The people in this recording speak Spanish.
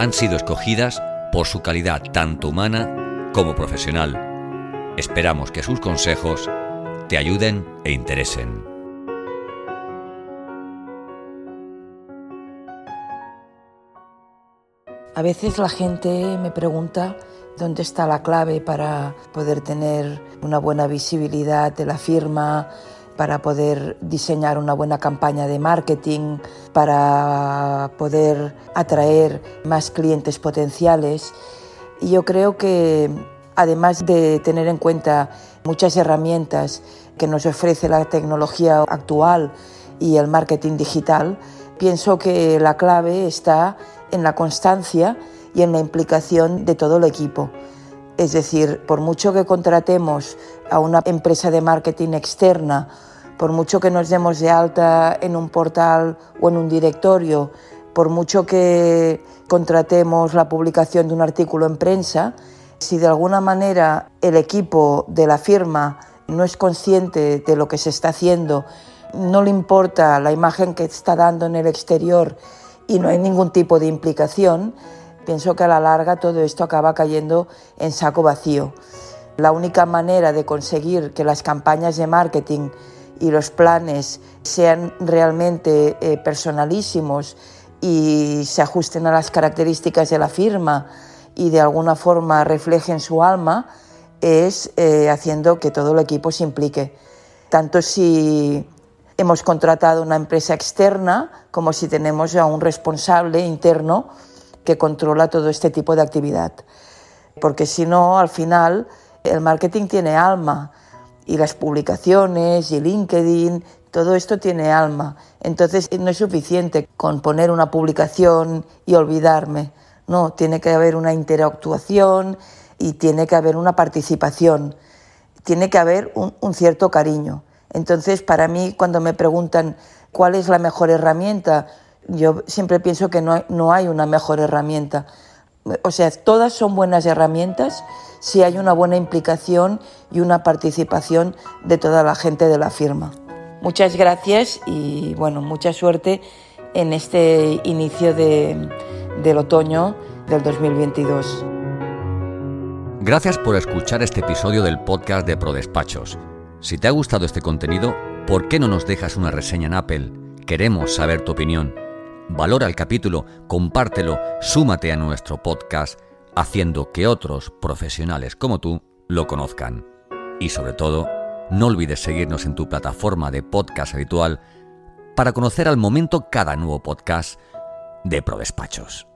han sido escogidas por su calidad tanto humana como profesional. Esperamos que sus consejos te ayuden e interesen. A veces la gente me pregunta dónde está la clave para poder tener una buena visibilidad de la firma, para poder diseñar una buena campaña de marketing, para poder atraer más clientes potenciales. Y yo creo que además de tener en cuenta muchas herramientas que nos ofrece la tecnología actual y el marketing digital, pienso que la clave está en la constancia y en la implicación de todo el equipo. Es decir, por mucho que contratemos a una empresa de marketing externa, por mucho que nos demos de alta en un portal o en un directorio, por mucho que contratemos la publicación de un artículo en prensa, si de alguna manera el equipo de la firma no es consciente de lo que se está haciendo, no le importa la imagen que está dando en el exterior y no hay ningún tipo de implicación, pienso que a la larga todo esto acaba cayendo en saco vacío. La única manera de conseguir que las campañas de marketing y los planes sean realmente eh, personalísimos y se ajusten a las características de la firma y de alguna forma reflejen su alma es eh, haciendo que todo el equipo se implique. Tanto si hemos contratado una empresa externa como si tenemos a un responsable interno que controla todo este tipo de actividad. Porque si no, al final, el marketing tiene alma y las publicaciones y LinkedIn, todo esto tiene alma. Entonces no es suficiente con poner una publicación y olvidarme. No, tiene que haber una interactuación y tiene que haber una participación. Tiene que haber un, un cierto cariño. Entonces, para mí, cuando me preguntan cuál es la mejor herramienta, yo siempre pienso que no hay, una mejor herramienta. O sea, todas son buenas herramientas si hay una buena implicación y una participación de toda la gente de la firma. Muchas gracias y bueno, mucha suerte en este inicio del otoño del 2022. Gracias por escuchar este episodio del podcast de ProDespachos. Si te ha gustado este contenido, ¿por qué no nos dejas una reseña en Apple? Queremos saber tu opinión. Valora el capítulo, compártelo, súmate a nuestro podcast, haciendo que otros profesionales como tú lo conozcan. Y sobre todo, no olvides seguirnos en tu plataforma de podcast habitual para conocer al momento cada nuevo podcast de ProDespachos.